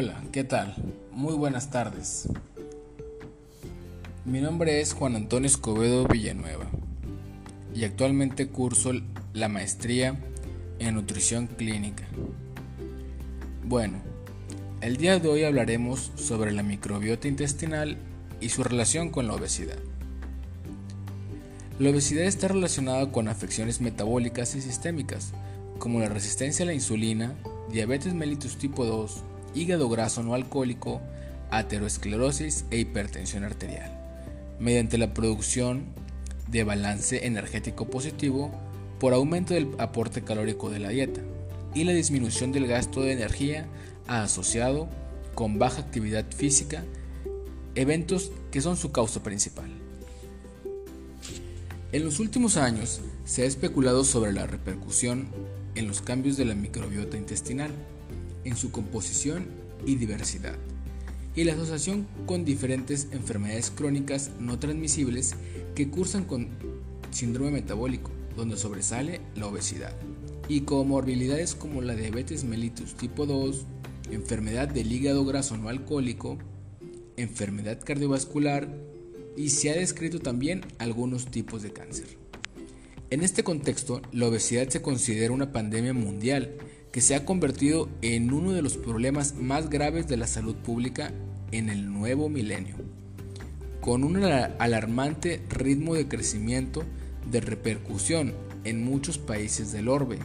Hola, ¿qué tal? Muy buenas tardes. Mi nombre es Juan Antonio Escobedo Villanueva y actualmente curso la maestría en nutrición clínica. Bueno, el día de hoy hablaremos sobre la microbiota intestinal y su relación con la obesidad. La obesidad está relacionada con afecciones metabólicas y sistémicas, como la resistencia a la insulina, diabetes mellitus tipo 2, hígado graso no alcohólico, aterosclerosis e hipertensión arterial, mediante la producción de balance energético positivo por aumento del aporte calórico de la dieta y la disminución del gasto de energía asociado con baja actividad física, eventos que son su causa principal. En los últimos años se ha especulado sobre la repercusión en los cambios de la microbiota intestinal, en su composición y diversidad, y la asociación con diferentes enfermedades crónicas no transmisibles que cursan con síndrome metabólico, donde sobresale la obesidad, y comorbilidades como la diabetes mellitus tipo 2, enfermedad del hígado graso no alcohólico, enfermedad cardiovascular y se ha descrito también algunos tipos de cáncer. En este contexto, la obesidad se considera una pandemia mundial que se ha convertido en uno de los problemas más graves de la salud pública en el nuevo milenio, con un alarmante ritmo de crecimiento de repercusión en muchos países del orbe,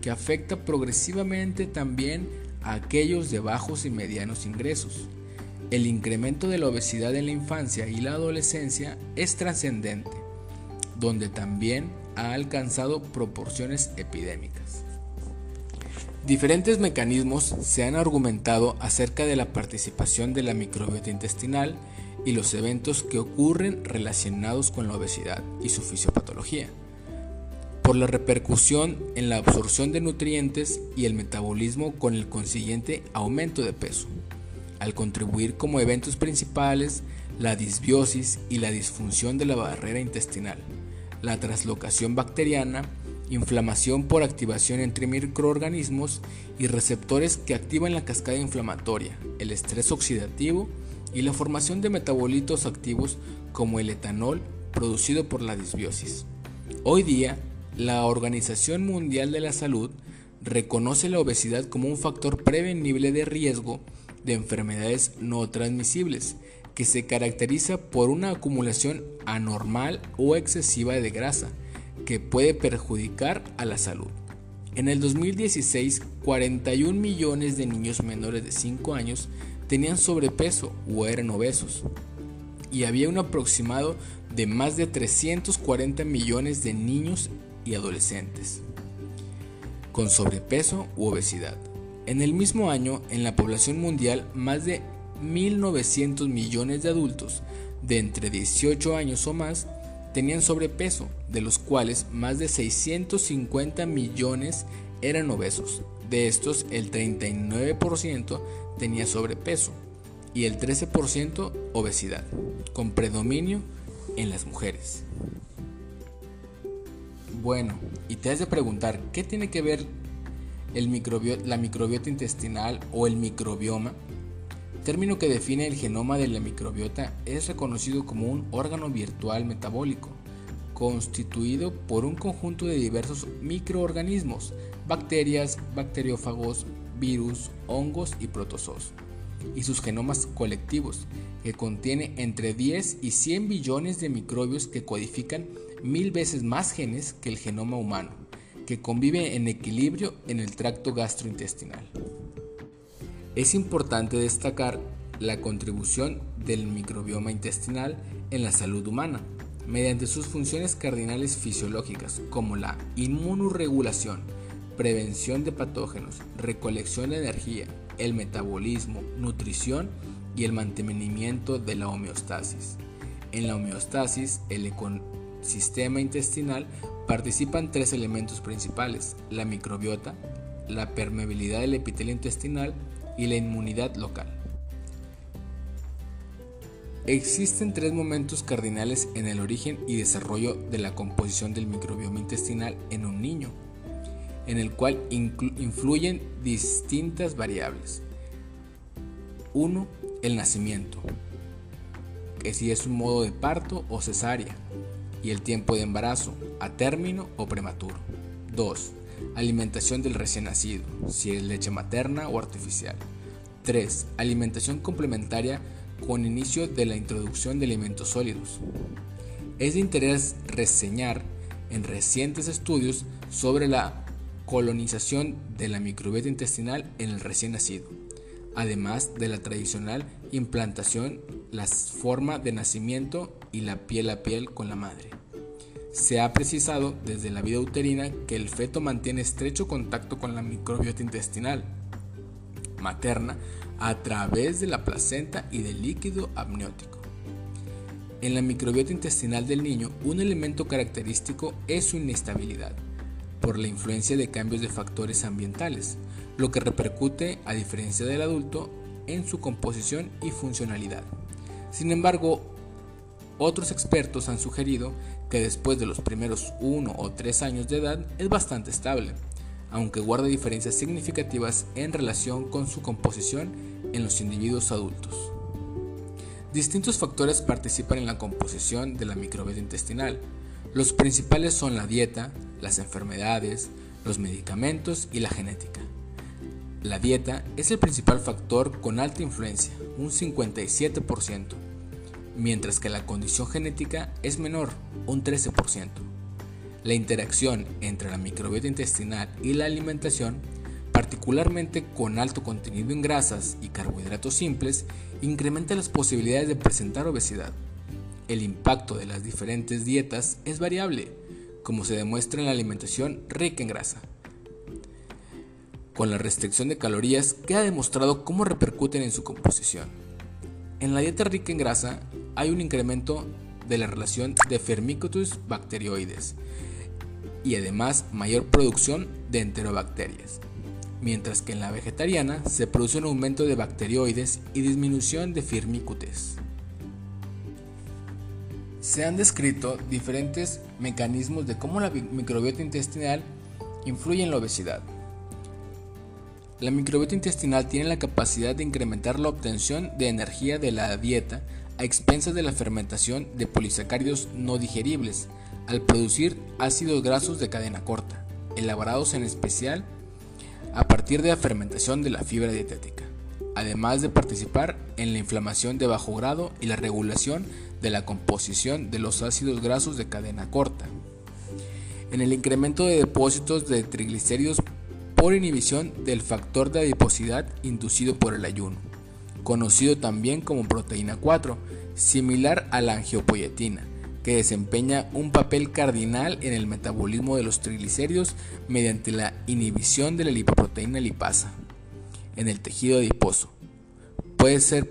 que afecta progresivamente también a aquellos de bajos y medianos ingresos. El incremento de la obesidad en la infancia y la adolescencia es trascendente, donde también ha alcanzado proporciones epidémicas. Diferentes mecanismos se han argumentado acerca de la participación de la microbiota intestinal y los eventos que ocurren relacionados con la obesidad y su fisiopatología, por la repercusión en la absorción de nutrientes y el metabolismo con el consiguiente aumento de peso, al contribuir como eventos principales la disbiosis y la disfunción de la barrera intestinal, la traslocación bacteriana, inflamación por activación entre microorganismos y receptores que activan la cascada inflamatoria, el estrés oxidativo y la formación de metabolitos activos como el etanol producido por la disbiosis. Hoy día, la Organización Mundial de la Salud reconoce la obesidad como un factor prevenible de riesgo de enfermedades no transmisibles que se caracteriza por una acumulación anormal o excesiva de grasa, que puede perjudicar a la salud. En el 2016, 41 millones de niños menores de 5 años tenían sobrepeso o eran obesos, y había un aproximado de más de 340 millones de niños y adolescentes con sobrepeso u obesidad. En el mismo año, en la población mundial, más de 1.900 millones de adultos de entre 18 años o más tenían sobrepeso, de los cuales más de 650 millones eran obesos. De estos, el 39% tenía sobrepeso y el 13% obesidad, con predominio en las mujeres. Bueno, y te has de preguntar, ¿qué tiene que ver el la microbiota intestinal o el microbioma término que define el genoma de la microbiota es reconocido como un órgano virtual metabólico, constituido por un conjunto de diversos microorganismos, bacterias, bacteriófagos, virus, hongos y protozoos, y sus genomas colectivos, que contiene entre 10 y 100 billones de microbios que codifican mil veces más genes que el genoma humano, que convive en equilibrio en el tracto gastrointestinal. Es importante destacar la contribución del microbioma intestinal en la salud humana, mediante sus funciones cardinales fisiológicas como la inmunoregulación, prevención de patógenos, recolección de energía, el metabolismo, nutrición y el mantenimiento de la homeostasis. En la homeostasis, el ecosistema intestinal participan tres elementos principales, la microbiota, la permeabilidad del epitelio intestinal y la inmunidad local. Existen tres momentos cardinales en el origen y desarrollo de la composición del microbioma intestinal en un niño, en el cual influyen distintas variables. 1. El nacimiento, que si es un modo de parto o cesárea, y el tiempo de embarazo, a término o prematuro. 2. Alimentación del recién nacido, si es leche materna o artificial. 3. Alimentación complementaria con inicio de la introducción de alimentos sólidos. Es de interés reseñar en recientes estudios sobre la colonización de la microbiota intestinal en el recién nacido, además de la tradicional implantación, la forma de nacimiento y la piel a piel con la madre. Se ha precisado desde la vida uterina que el feto mantiene estrecho contacto con la microbiota intestinal materna a través de la placenta y del líquido amniótico. En la microbiota intestinal del niño, un elemento característico es su inestabilidad, por la influencia de cambios de factores ambientales, lo que repercute, a diferencia del adulto, en su composición y funcionalidad. Sin embargo, otros expertos han sugerido que después de los primeros 1 o 3 años de edad es bastante estable, aunque guarda diferencias significativas en relación con su composición en los individuos adultos. Distintos factores participan en la composición de la microbiota intestinal. Los principales son la dieta, las enfermedades, los medicamentos y la genética. La dieta es el principal factor con alta influencia, un 57%, mientras que la condición genética es menor, un 13%. La interacción entre la microbiota intestinal y la alimentación, particularmente con alto contenido en grasas y carbohidratos simples, incrementa las posibilidades de presentar obesidad. El impacto de las diferentes dietas es variable, como se demuestra en la alimentación rica en grasa. Con la restricción de calorías queda demostrado cómo repercuten en su composición. En la dieta rica en grasa hay un incremento de la relación de Firmicutes bacterioides, y además mayor producción de enterobacterias, mientras que en la vegetariana se produce un aumento de bacterioides y disminución de firmicutes. Se han descrito diferentes mecanismos de cómo la microbiota intestinal influye en la obesidad. La microbiota intestinal tiene la capacidad de incrementar la obtención de energía de la dieta a expensas de la fermentación de polisacáridos no digeribles, al producir ácidos grasos de cadena corta, elaborados en especial a partir de la fermentación de la fibra dietética, además de participar en la inflamación de bajo grado y la regulación de la composición de los ácidos grasos de cadena corta, en el incremento de depósitos de triglicéridos por inhibición del factor de adiposidad inducido por el ayuno, conocido también como proteína 4, similar a la angiopoyetina, que desempeña un papel cardinal en el metabolismo de los triglicéridos mediante la inhibición de la lipoproteína lipasa en el tejido adiposo. Puede ser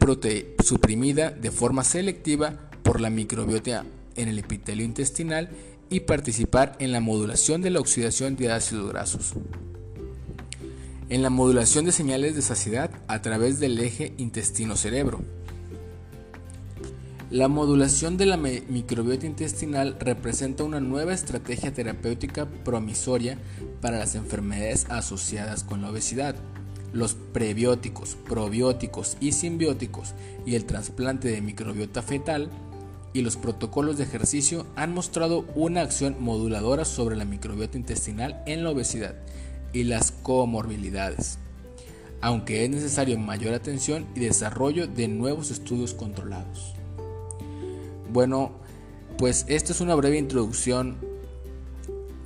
suprimida de forma selectiva por la microbiota en el epitelio intestinal y participar en la modulación de la oxidación de ácidos grasos. En la modulación de señales de saciedad a través del eje intestino-cerebro la modulación de la microbiota intestinal representa una nueva estrategia terapéutica promisoria para las enfermedades asociadas con la obesidad. Los prebióticos, probióticos y simbióticos y el trasplante de microbiota fetal y los protocolos de ejercicio han mostrado una acción moduladora sobre la microbiota intestinal en la obesidad y las comorbilidades, aunque es necesario mayor atención y desarrollo de nuevos estudios controlados. Bueno, pues esta es una breve introducción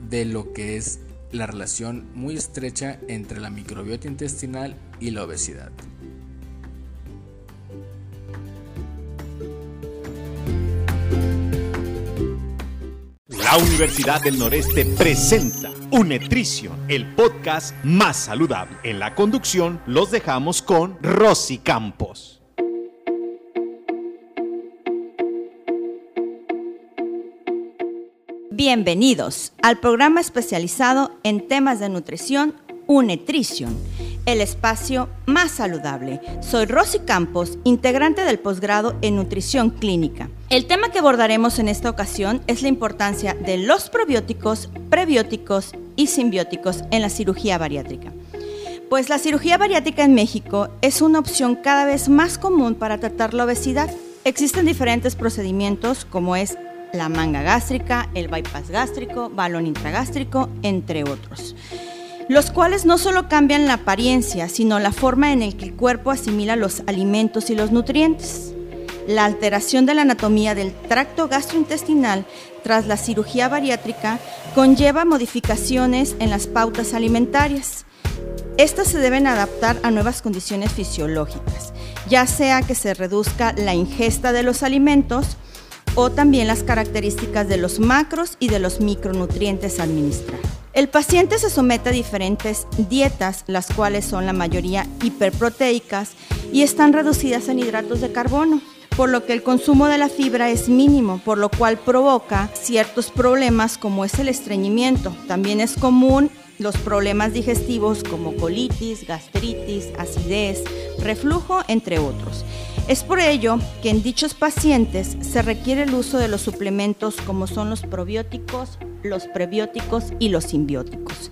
de lo que es la relación muy estrecha entre la microbiota intestinal y la obesidad. La Universidad del Noreste presenta Unetrición, el podcast más saludable. En la conducción los dejamos con Rosy Campos. Bienvenidos al programa especializado en temas de nutrición Unetrition, el espacio más saludable. Soy Rosy Campos, integrante del posgrado en nutrición clínica. El tema que abordaremos en esta ocasión es la importancia de los probióticos, prebióticos y simbióticos en la cirugía bariátrica. Pues la cirugía bariátrica en México es una opción cada vez más común para tratar la obesidad. Existen diferentes procedimientos como es la manga gástrica, el bypass gástrico, balón intragástrico, entre otros, los cuales no solo cambian la apariencia, sino la forma en que el cuerpo asimila los alimentos y los nutrientes. La alteración de la anatomía del tracto gastrointestinal tras la cirugía bariátrica conlleva modificaciones en las pautas alimentarias. Estas se deben adaptar a nuevas condiciones fisiológicas, ya sea que se reduzca la ingesta de los alimentos o también las características de los macros y de los micronutrientes a administrar. El paciente se somete a diferentes dietas, las cuales son la mayoría hiperproteicas y están reducidas en hidratos de carbono, por lo que el consumo de la fibra es mínimo, por lo cual provoca ciertos problemas como es el estreñimiento. También es común los problemas digestivos como colitis, gastritis, acidez, reflujo, entre otros. Es por ello que en dichos pacientes se requiere el uso de los suplementos como son los probióticos, los prebióticos y los simbióticos.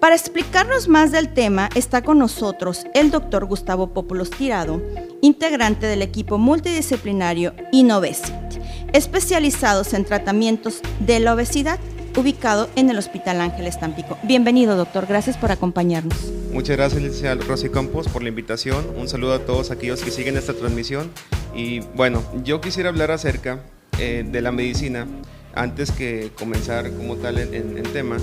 Para explicarnos más del tema está con nosotros el doctor Gustavo Populos Tirado, integrante del equipo multidisciplinario Innovesit, especializados en tratamientos de la obesidad ubicado en el Hospital Ángeles Tampico. Bienvenido, doctor. Gracias por acompañarnos. Muchas gracias, licenciado Rosy Campos, por la invitación. Un saludo a todos aquellos que siguen esta transmisión. Y bueno, yo quisiera hablar acerca eh, de la medicina antes que comenzar como tal en, en tema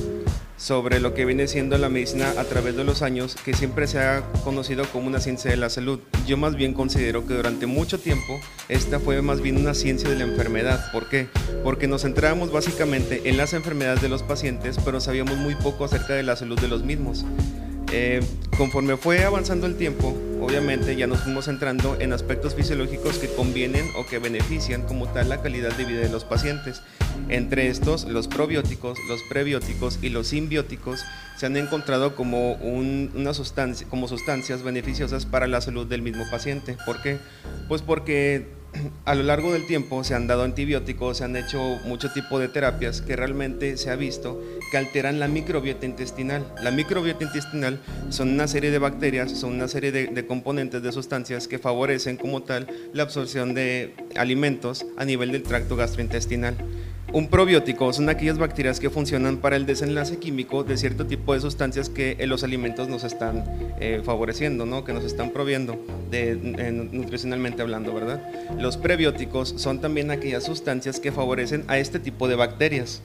sobre lo que viene siendo la medicina a través de los años, que siempre se ha conocido como una ciencia de la salud. Yo más bien considero que durante mucho tiempo esta fue más bien una ciencia de la enfermedad. ¿Por qué? Porque nos centrábamos básicamente en las enfermedades de los pacientes, pero sabíamos muy poco acerca de la salud de los mismos. Eh, conforme fue avanzando el tiempo, obviamente ya nos fuimos centrando en aspectos fisiológicos que convienen o que benefician como tal la calidad de vida de los pacientes. Entre estos, los probióticos, los prebióticos y los simbióticos se han encontrado como, una sustancia, como sustancias beneficiosas para la salud del mismo paciente. ¿Por qué? Pues porque a lo largo del tiempo se han dado antibióticos, se han hecho mucho tipo de terapias que realmente se ha visto que alteran la microbiota intestinal. La microbiota intestinal son una serie de bacterias, son una serie de, de, componentes de sustancias que favorecen como tal la absorción de alimentos a nivel del tracto gastrointestinal. Un probiótico son aquellas bacterias que funcionan para el desenlace químico de cierto tipo de sustancias que en los alimentos nos están eh, favoreciendo, ¿no? que nos están proviendo nutricionalmente hablando, ¿verdad? Los prebióticos son también aquellas sustancias que favorecen a este tipo de bacterias.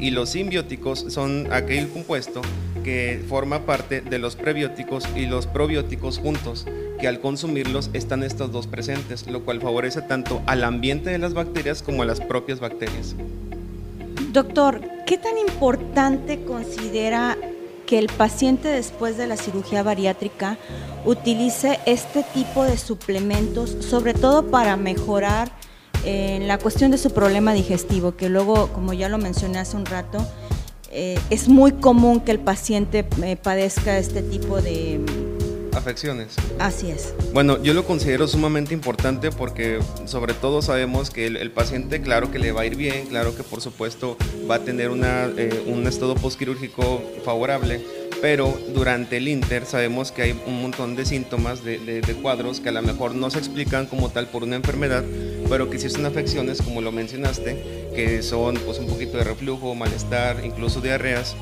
Y los simbióticos son aquel compuesto que forma parte de los prebióticos y los probióticos juntos, que al consumirlos están estos dos presentes, lo cual favorece tanto al ambiente de las bacterias como a las propias bacterias. Doctor, ¿qué tan importante considera que el paciente después de la cirugía bariátrica utilice este tipo de suplementos, sobre todo para mejorar en la cuestión de su problema digestivo, que luego, como ya lo mencioné hace un rato, eh, es muy común que el paciente eh, padezca este tipo de afecciones. Así es. Bueno, yo lo considero sumamente importante porque sobre todo sabemos que el, paciente, claro que le va a ir bien, claro que por supuesto va a tener una, eh, un estado postquirúrgico favorable, pero durante el Inter sabemos que hay un montón de síntomas, de, cuadros que a lo mejor no se explican como tal por una enfermedad, pero que sí son afecciones, como lo mencionaste, que son pues un poquito de reflujo, malestar, incluso diarreas,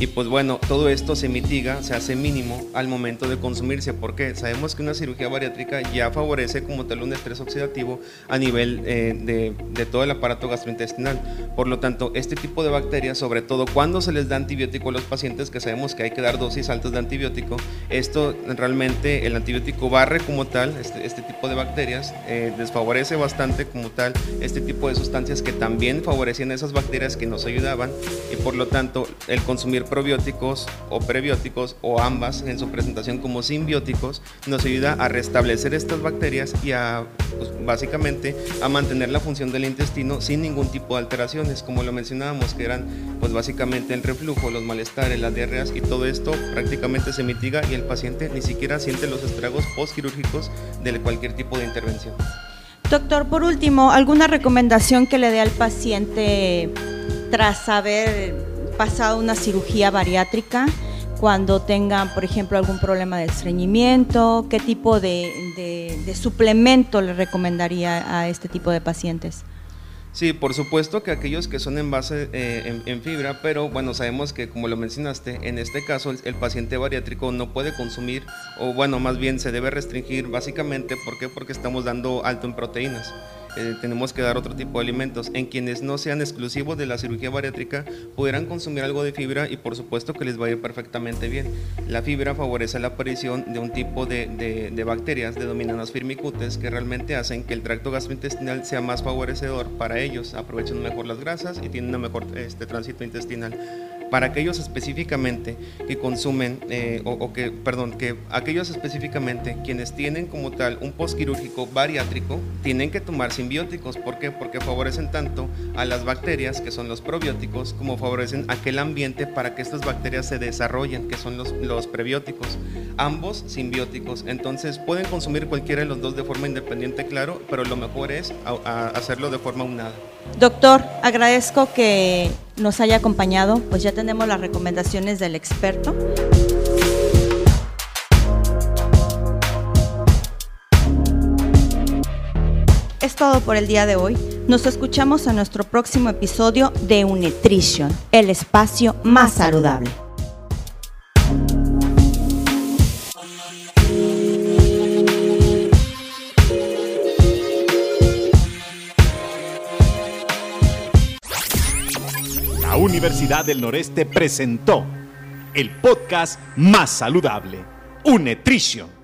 y pues bueno, todo esto se mitiga, se hace mínimo al momento de consumirse, porque sabemos que una cirugía bariátrica ya favorece como tal un estrés oxidativo a nivel eh, de, todo el aparato gastrointestinal. Por lo tanto, este tipo de bacterias, sobre todo cuando se les da antibiótico a los pacientes, que sabemos que hay que dar dosis altas de antibiótico, esto realmente el antibiótico barre como tal este, este tipo de bacterias, eh, desfavorece bastante como tal este tipo de sustancias que también favorecían esas bacterias que nos ayudaban y por lo tanto el consumir probióticos o prebióticos o ambas en su presentación como simbióticos nos ayuda a restablecer estas bacterias y a pues, básicamente a mantener la función del intestino sin ningún tipo de alteraciones como lo mencionábamos que eran pues básicamente el reflujo, los malestares, las diarreas y todo esto prácticamente se mitiga y el paciente ni siquiera siente los estragos postquirúrgicos de cualquier tipo de intervención. Doctor, por último, ¿alguna recomendación que le dé al paciente tras haber pasado una cirugía bariátrica, cuando tengan, por ejemplo, algún problema de estreñimiento? ¿Qué tipo de, suplemento le recomendaría a este tipo de pacientes? Sí, por supuesto que aquellos que son en base eh, en, fibra, pero bueno, sabemos que como lo mencionaste, en este caso el, paciente bariátrico no puede consumir, o bueno, más bien se debe restringir básicamente, ¿por qué? Porque estamos dando alto en proteínas. Eh, tenemos que dar otro tipo de alimentos. En quienes no sean exclusivos de la cirugía bariátrica, pudieran consumir algo de fibra y por supuesto que les va a ir perfectamente bien. La fibra favorece la aparición de un tipo de, de bacterias denominadas firmicutes que realmente hacen que el tracto gastrointestinal sea más favorecedor para ellos, aprovechan mejor las grasas y tienen un mejor este, tránsito intestinal para aquellos específicamente que consumen, eh, o, que, perdón, que aquellos específicamente quienes tienen como tal un postquirúrgico bariátrico, tienen que tomar simbióticos. ¿Por qué? Porque favorecen tanto a las bacterias, que son los probióticos, como favorecen aquel ambiente para que estas bacterias se desarrollen, que son los, los prebióticos. Ambos simbióticos. Entonces pueden consumir cualquiera de los dos de forma independiente, claro, pero lo mejor es hacerlo de forma unada. Doctor, agradezco que nos haya acompañado, pues ya tenemos las recomendaciones del experto. Es todo por el día de hoy. Nos escuchamos en nuestro próximo episodio de Unutrition, el espacio más saludable. Universidad del Noreste presentó el podcast más saludable, Unetrition.